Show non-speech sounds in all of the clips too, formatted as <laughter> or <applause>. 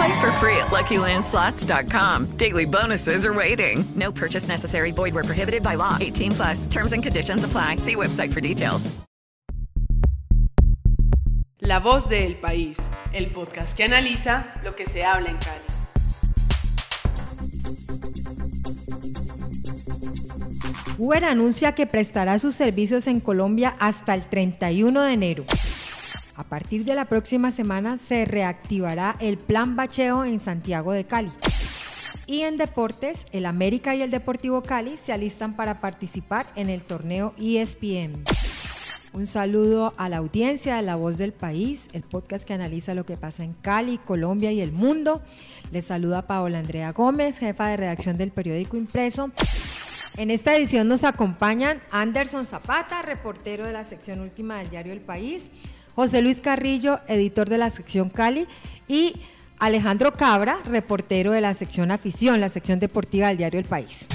Play for free at LuckyLandSlots.com. Daily bonuses are waiting. No purchase necessary. Void where prohibited by law. 18 plus. Terms and conditions apply. See website for details. La voz del país, el podcast que analiza lo que se habla en Cali. Uber anuncia que prestará sus servicios en Colombia hasta el 31 de enero. A partir de la próxima semana se reactivará el plan bacheo en Santiago de Cali. Y en deportes, el América y el Deportivo Cali se alistan para participar en el torneo ESPN. Un saludo a la audiencia de La Voz del País, el podcast que analiza lo que pasa en Cali, Colombia y el mundo. Les saluda Paola Andrea Gómez, jefa de redacción del periódico impreso. En esta edición nos acompañan Anderson Zapata, reportero de la sección última del diario El País, José Luis Carrillo, editor de la sección Cali, y Alejandro Cabra, reportero de la sección Afición, la sección deportiva del diario El País.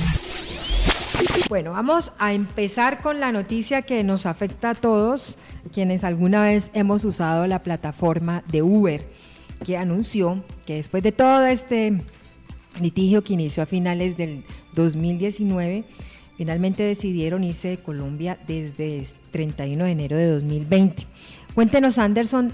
Bueno, vamos a empezar con la noticia que nos afecta a todos quienes alguna vez hemos usado la plataforma de Uber, que anunció que después de todo este litigio que inició a finales del 2019, finalmente decidieron irse de Colombia desde el 31 de enero de 2020. Cuéntenos, Anderson,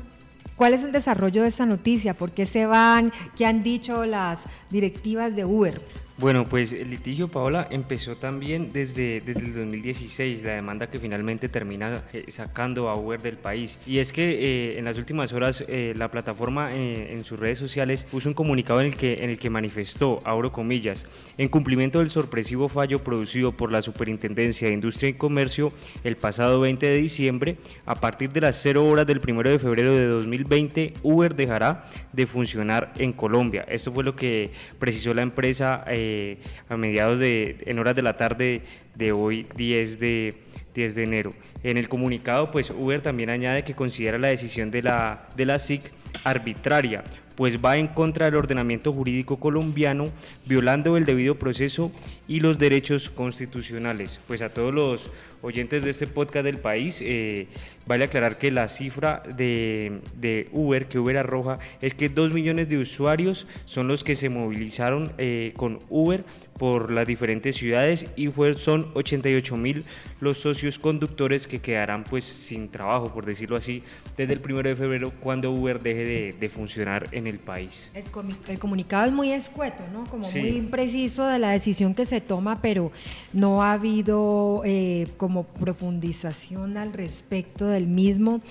¿cuál es el desarrollo de esta noticia? ¿Por qué se van? ¿Qué han dicho las directivas de Uber? Bueno, pues el litigio, Paola, empezó también desde, desde el 2016, la demanda que finalmente termina eh, sacando a Uber del país. Y es que eh, en las últimas horas eh, la plataforma en sus redes sociales puso un comunicado en el, que, en el que manifestó, abro comillas, en cumplimiento del sorpresivo fallo producido por la Superintendencia de Industria y Comercio el pasado 20 de diciembre, a partir de las 0 horas del 1 de febrero de 2020, Uber dejará de funcionar en Colombia. Esto fue lo que precisó la empresa. A mediados de, en horas de la tarde de hoy 10 de, 10 de enero. En el comunicado, pues Uber también añade que considera la decisión de la, de la SIC arbitraria, pues va en contra del ordenamiento jurídico colombiano, violando el debido proceso y los derechos constitucionales. Pues a todos los oyentes de este podcast del país, eh, vale aclarar que la cifra de, de, Uber, que Uber arroja, es que dos millones de usuarios son los que se movilizaron eh, con Uber por las diferentes ciudades y fue, son 88 mil los socios conductores que quedarán pues sin trabajo, por decirlo así, desde el primero de febrero cuando Uber deje de, de funcionar en el país. El, el, comunicado es muy escueto, ¿no? Como sí. muy impreciso de la decisión que se toma, pero no ha habido eh, como profundización al respecto del mismo.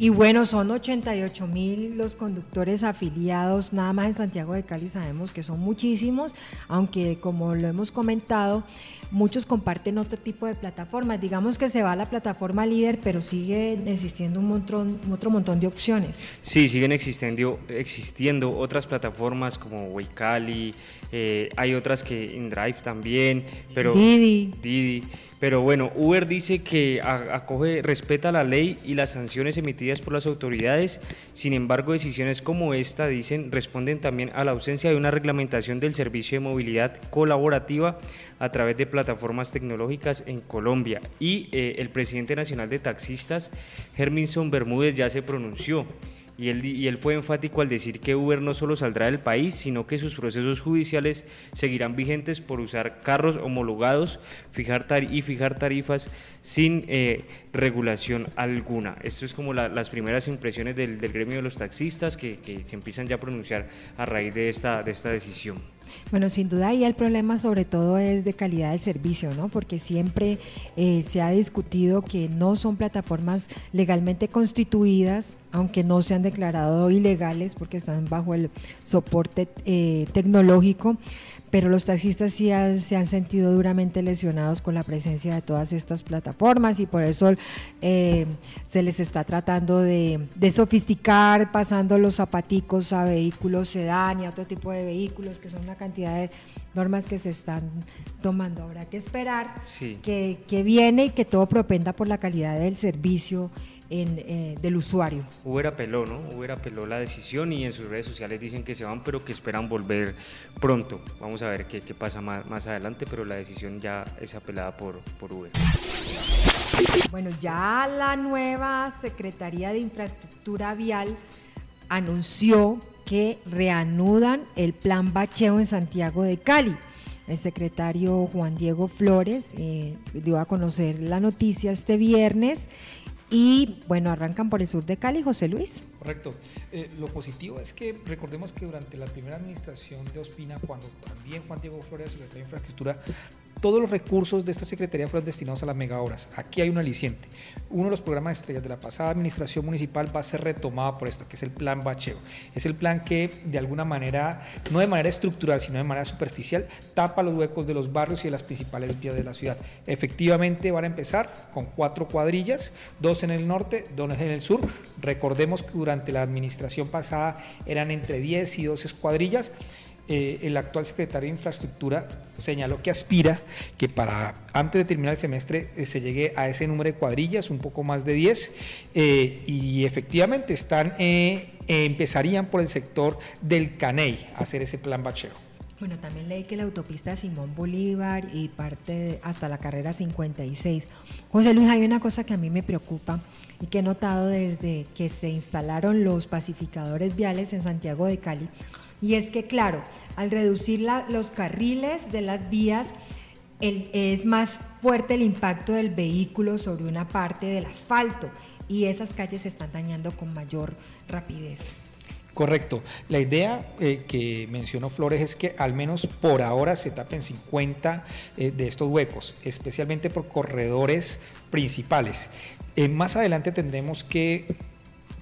Y bueno, son 88 mil los conductores afiliados, nada más en Santiago de Cali sabemos que son muchísimos, aunque como lo hemos comentado, muchos comparten otro tipo de plataformas. Digamos que se va a la plataforma líder, pero sigue existiendo un montón, otro montón de opciones. Sí, siguen existiendo, existiendo otras plataformas como Waycali, eh, hay otras que InDrive también, pero Didi. Didi. Pero bueno, Uber dice que acoge, respeta la ley y las sanciones emitidas por las autoridades. Sin embargo, decisiones como esta, dicen, responden también a la ausencia de una reglamentación del servicio de movilidad colaborativa a través de plataformas tecnológicas en Colombia. Y eh, el presidente nacional de taxistas, Herminson Bermúdez, ya se pronunció. Y él, y él, fue enfático al decir que Uber no solo saldrá del país, sino que sus procesos judiciales seguirán vigentes por usar carros homologados fijar y fijar tarifas sin eh, regulación alguna. Esto es como la, las primeras impresiones del, del, gremio de los taxistas que, que, se empiezan ya a pronunciar a raíz de esta, de esta decisión. Bueno, sin duda ahí el problema sobre todo es de calidad del servicio, ¿no? Porque siempre eh, se ha discutido que no son plataformas legalmente constituidas, aunque no se han declarado ilegales porque están bajo el soporte eh, tecnológico, pero los taxistas sí se han sentido duramente lesionados con la presencia de todas estas plataformas y por eso eh, se les está tratando de, sofisticar, pasando los zapaticos a vehículos sedán y a otro tipo de vehículos, que son una cantidad de normas que se están tomando. Habrá que esperar que, que viene y que todo propenda por la calidad del servicio eh, del usuario. Uber apeló, ¿no? Uber apeló la decisión y en sus redes sociales dicen que se van, pero que esperan volver pronto. Vamos a ver qué, qué pasa más, más, adelante, pero la decisión ya es apelada por, por Uber. Bueno, ya la nueva Secretaría de Infraestructura Vial anunció que reanudan el plan bacheo en Santiago de Cali. El secretario Juan Diego Flores eh, dio a conocer la noticia este viernes y bueno, arrancan por el sur de Cali, José Luis. Correcto. Eh, lo positivo es que recordemos que durante la primera administración de Ospina, cuando también Juan Diego Flores, secretario de Infraestructura, todos los recursos de esta Secretaría fueron destinados a las megaobras. Aquí hay un aliciente. Uno de los programas estrellas de la pasada administración municipal va a ser retomado por esto, que es el plan Bacheo. Es el plan que de alguna manera, no de manera estructural, sino de manera superficial, tapa los huecos de los barrios y de las principales vías de la ciudad. Efectivamente van a empezar con cuatro cuadrillas, dos en el norte, dos en el sur. Recordemos que durante la administración pasada eran entre 10 y 12 cuadrillas. Eh, el actual secretario de Infraestructura señaló que aspira que para antes de terminar el semestre eh, se llegue a ese número de cuadrillas, un poco más de 10, eh, y efectivamente están, empezarían por el sector del Caney a hacer ese plan bachero. Bueno, también leí que la autopista Simón Bolívar y parte hasta la carrera 56. José Luis, hay una cosa que a mí me preocupa y que he notado desde que se instalaron los pacificadores viales en Santiago de Cali y es que, claro, al reducir los carriles de las vías, es más fuerte el impacto del vehículo sobre una parte del asfalto y esas calles se están dañando con mayor rapidez. Correcto. La idea eh, que mencionó Flores es que al menos por ahora se tapen 50 eh, de estos huecos, especialmente por corredores principales. Eh, más adelante tendremos que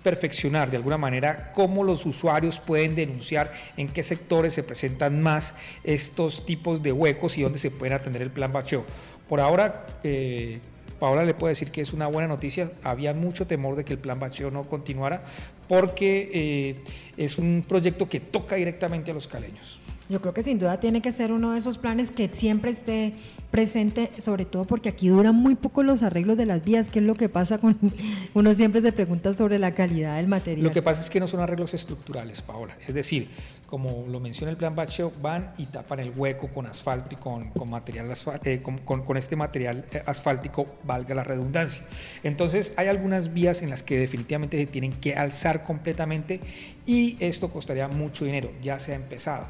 perfeccionar de alguna manera cómo los usuarios pueden denunciar en qué sectores se presentan más estos tipos de huecos y dónde se pueden atender el plan bacheo. Por ahora, eh, Paola le puede decir que es una buena noticia. Había mucho temor de que el plan bacheo no continuara porque eh, es un proyecto que toca directamente a los caleños. Yo creo que sin duda tiene que ser uno de esos planes que siempre esté presente, sobre todo porque aquí duran muy poco los arreglos de las vías, ¿Qué es lo que pasa con <laughs> uno siempre se pregunta sobre la calidad del material. Lo que pasa es que no son arreglos estructurales, Paola. Es decir, como lo menciona el plan Bacheo, van y tapan el hueco con asfalto y con, con material eh, con, con, este material eh, asfáltico, valga la redundancia. Entonces, hay algunas vías en las que definitivamente se tienen que alzar completamente y esto costaría mucho dinero, ya se ha empezado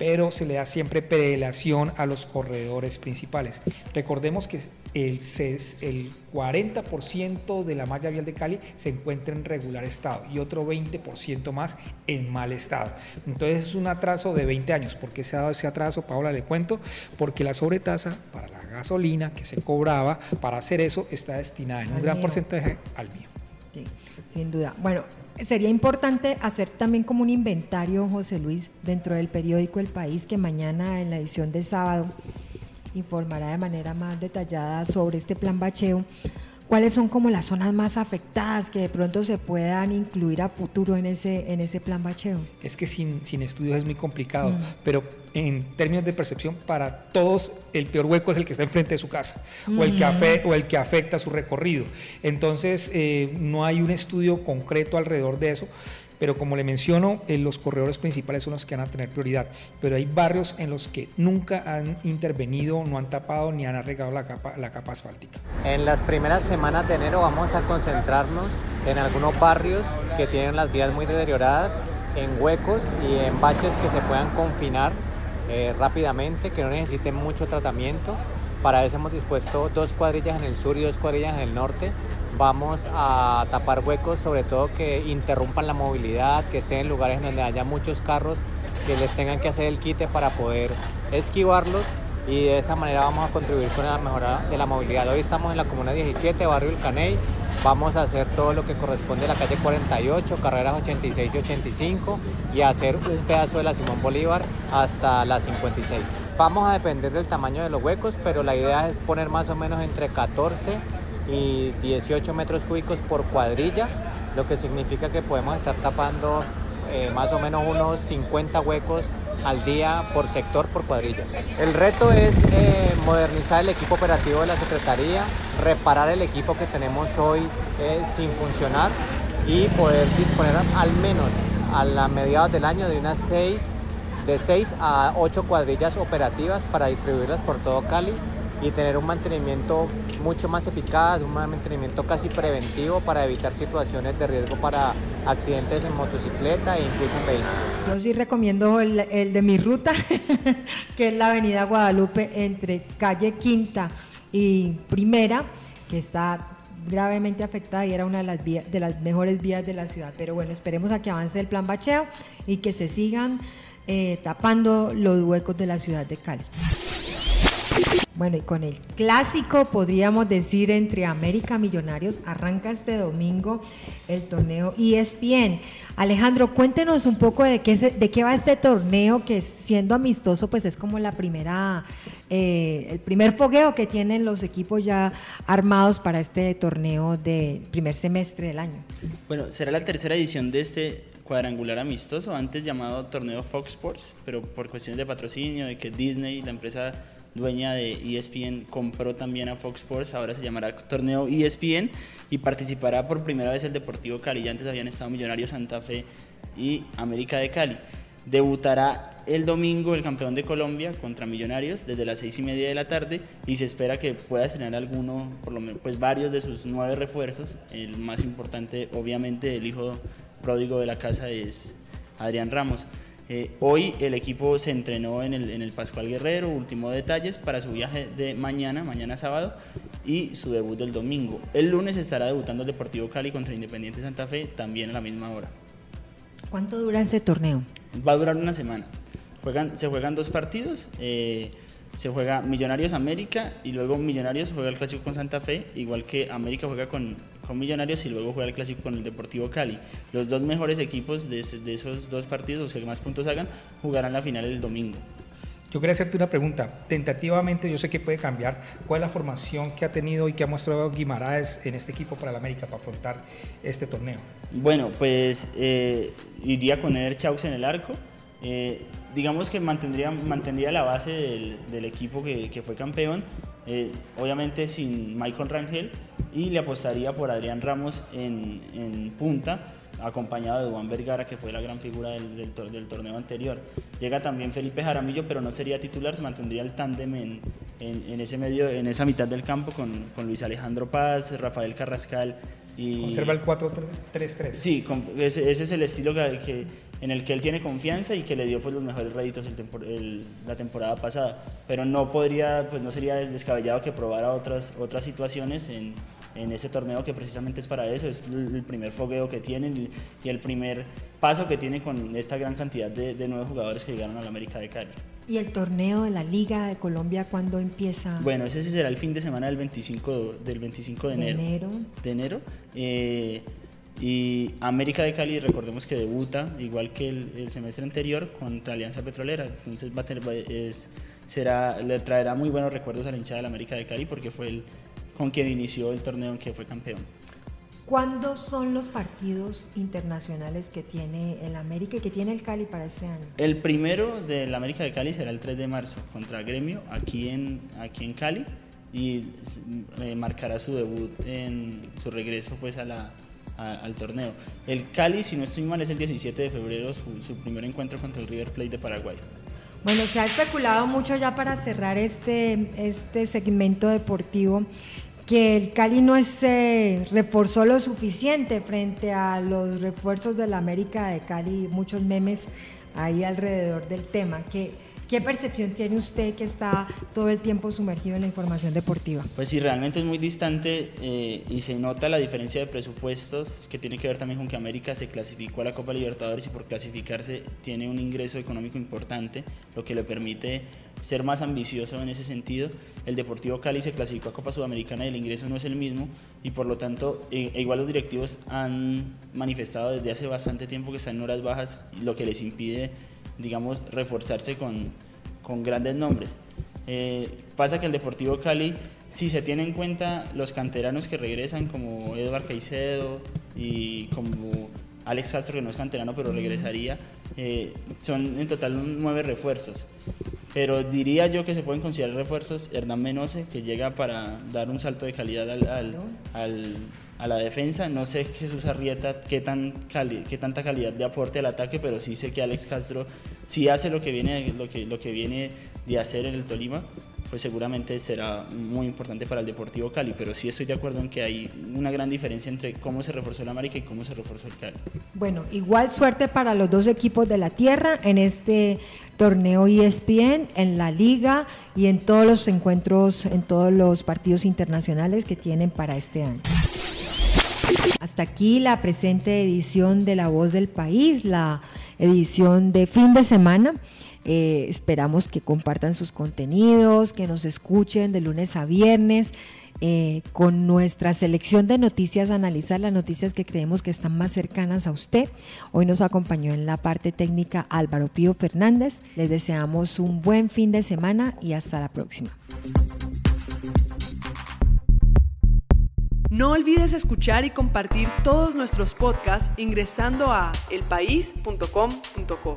pero se le da siempre prelación a los corredores principales. Recordemos que el, el 40% de la malla vial de Cali se encuentra en regular estado y otro 20% más en mal estado. Entonces es un atraso de 20 años. ¿Por qué se ha dado ese atraso? Paola, le cuento. Porque la sobretasa para la gasolina que se cobraba para hacer eso está destinada en un gran porcentaje al mío. Sí, sin duda. Bueno, sería importante hacer también como un inventario, José Luis, dentro del periódico El País, que mañana en la edición de sábado informará de manera más detallada sobre este plan bacheo. ¿Cuáles son como las zonas más afectadas que de pronto se puedan incluir a futuro en ese, en ese plan bacheo? Es que sin, sin estudios es muy complicado, mm. pero en términos de percepción, para todos el peor hueco es el que está enfrente de su casa o, el que o el que afecta su recorrido. Entonces, eh, no hay un estudio concreto alrededor de eso, pero como le menciono, eh, los corredores principales son los que van a tener prioridad, pero hay barrios en los que nunca han intervenido, no han tapado ni han arreglado la capa, asfáltica. En las primeras semanas de enero vamos a concentrarnos en algunos barrios que tienen las vías muy deterioradas, en huecos y en baches que se puedan confinar eh, rápidamente, que no necesiten mucho tratamiento. Para eso hemos dispuesto dos cuadrillas en el sur y dos cuadrillas en el norte. Vamos a tapar huecos, sobre todo que interrumpan la movilidad, que estén en lugares donde haya muchos carros que les tengan que hacer el quite para poder esquivarlos y de esa manera vamos a contribuir con la mejora de la movilidad. Hoy estamos en la Comuna 17, Barrio El Caney, vamos a hacer todo lo que corresponde a la calle 48, carreras 86 y 85 y hacer un pedazo de la Simón Bolívar hasta la 56. Vamos a depender del tamaño de los huecos, pero la idea es poner más o menos entre 14 y 18 metros cúbicos por cuadrilla, lo que significa que podemos estar tapando eh, más o menos unos 50 huecos al día por sector, por cuadrilla. El reto es eh, modernizar el equipo operativo de la Secretaría, reparar el equipo que tenemos hoy eh, sin funcionar y poder disponer al menos a la mediados del año de unas 6, de 6 a 8 cuadrillas operativas para distribuirlas por todo Cali y tener un mantenimiento mucho más eficaz, un mantenimiento casi preventivo para evitar situaciones de riesgo para accidentes en motocicleta e incluso en vehículos. Yo sí recomiendo el, el de mi ruta, <laughs> que es la avenida Guadalupe entre calle Quinta y Primera, que está gravemente afectada y era una de las, vías, de las mejores vías de la ciudad. Pero bueno, esperemos a que avance el plan bacheo y que se sigan eh, tapando los huecos de la ciudad de Cali. Bueno, y con el clásico, podríamos decir, entre América Millonarios, arranca este domingo el torneo ESPN. Alejandro, cuéntenos un poco de qué, de qué va este torneo, que siendo amistoso, pues es como la primera, eh, el primer fogueo que tienen los equipos ya armados para este torneo de primer semestre del año. Bueno, será la tercera edición de este cuadrangular amistoso, antes llamado torneo Fox Sports, pero por cuestiones de patrocinio, de que Disney, la empresa dueña de ESPN, compró también a Fox Sports, ahora se llamará Torneo ESPN y participará por primera vez el Deportivo Cali, ya antes habían estado Millonarios Santa Fe y América de Cali. Debutará el domingo el campeón de Colombia contra Millonarios desde las seis y media de la tarde y se espera que pueda estrenar alguno, por lo menos pues varios de sus nueve refuerzos. El más importante, obviamente, el hijo pródigo de la casa es Adrián Ramos. Eh, hoy el equipo se entrenó en el, en el Pascual Guerrero, último detalles para su viaje de mañana, mañana sábado, y su debut del domingo. El lunes estará debutando el Deportivo Cali contra Independiente Santa Fe, también a la misma hora. ¿Cuánto dura ese torneo? Va a durar una semana. Juegan, se juegan dos partidos. Eh, se juega Millonarios América y luego Millonarios juega el clásico con Santa Fe, igual que América juega con, con Millonarios y luego juega el clásico con el Deportivo Cali. Los dos mejores equipos de, de esos dos partidos, los que más puntos hagan, jugarán la final el domingo. Yo quería hacerte una pregunta. Tentativamente, yo sé que puede cambiar. ¿Cuál es la formación que ha tenido y que ha mostrado Guimaraes en este equipo para la América para afrontar este torneo? Bueno, pues eh, iría con Eder Chaux en el arco. Eh, digamos que mantendría, mantendría la base del, del equipo que, que, fue campeón, eh, obviamente sin Michael Rangel, y le apostaría por Adrián Ramos en, en punta, acompañado de Juan Vergara, que fue la gran figura del, del, del, torneo anterior. Llega también Felipe Jaramillo, pero no sería titular, se mantendría el tándem en, en, en, ese medio, en esa mitad del campo con, con Luis Alejandro Paz, Rafael Carrascal y... Conserva el 4-3-3. Sí, ese, ese, es el estilo que, que, en el que él tiene confianza y que le dio pues, los mejores réditos el tempor, el, la temporada pasada. Pero no podría, pues no sería descabellado que probara otras, otras situaciones en, en ese torneo que precisamente es para eso, es el primer fogueo que tienen y el primer paso que tiene con esta gran cantidad de, de nuevos jugadores que llegaron a la América de Cali. ¿Y el torneo de la Liga de Colombia cuándo empieza? Bueno, ese será el fin de semana del 25, del 25 de enero. De enero. De enero. Eh, y América de Cali, recordemos que debuta, igual que el, el, semestre anterior, contra Alianza Petrolera. Entonces va a tener, es, será, le traerá muy buenos recuerdos a la hinchada de América de Cali porque fue el, con quien inició el torneo en que fue campeón. ¿Cuándo son los partidos internacionales que tiene el América y que tiene el Cali para este año? El primero del América de Cali será el 3 de marzo contra Gremio aquí en, aquí en Cali y eh, marcará su debut en su regreso pues a la, al torneo. El Cali, si no estoy mal, es el 17 de febrero su, primer encuentro contra el River Plate de Paraguay. Bueno, se ha especulado mucho ya para cerrar este, este segmento deportivo que el Cali no se reforzó lo suficiente frente a los refuerzos de la América de Cali, muchos memes ahí alrededor del tema. ¿Qué, ¿Qué percepción tiene usted que está todo el tiempo sumergido en la información deportiva? Pues sí, realmente es muy distante eh, y se nota la diferencia de presupuestos que tiene que ver también con que América se clasificó a la Copa Libertadores y por clasificarse tiene un ingreso económico importante, lo que le permite ser más ambicioso en ese sentido. El Deportivo Cali se clasificó a Copa Sudamericana y el ingreso no es el mismo y por lo tanto, e, e igual los directivos han manifestado desde hace bastante tiempo que están en horas bajas, lo que les impide, digamos, reforzarse con, con grandes nombres. Eh, pasa que el Deportivo Cali, si se tiene en cuenta los canteranos que regresan, como Eduard Caicedo y como Alex Castro, que no es canterano, pero regresaría, eh, son en total nueve refuerzos. Pero diría yo que se pueden considerar refuerzos Hernán Menose, que llega para dar un salto de calidad al, al, a la defensa. No sé Jesús Arrieta qué, tan qué tanta calidad de aporte al ataque, pero sí sé que Alex Castro si hace lo que viene, lo que, lo que viene de hacer en el Tolima pues seguramente será muy importante para el Deportivo Cali, pero sí estoy de acuerdo en que hay una gran diferencia entre cómo se reforzó el América y cómo se reforzó el Cali. Bueno, igual suerte para los dos equipos de la tierra en este torneo ESPN, en la liga y en todos los encuentros, en todos los partidos internacionales que tienen para este año. Hasta aquí la presente edición de La Voz del País, la edición de fin de semana. Eh, esperamos que compartan sus contenidos, que nos escuchen de lunes a viernes. Eh, con nuestra selección de noticias, analizar las noticias que creemos que están más cercanas a usted. Hoy nos acompañó en la parte técnica Álvaro Pío Fernández. Les deseamos un buen fin de semana y hasta la próxima. No olvides escuchar y compartir todos nuestros podcasts ingresando a elpaís.com.co.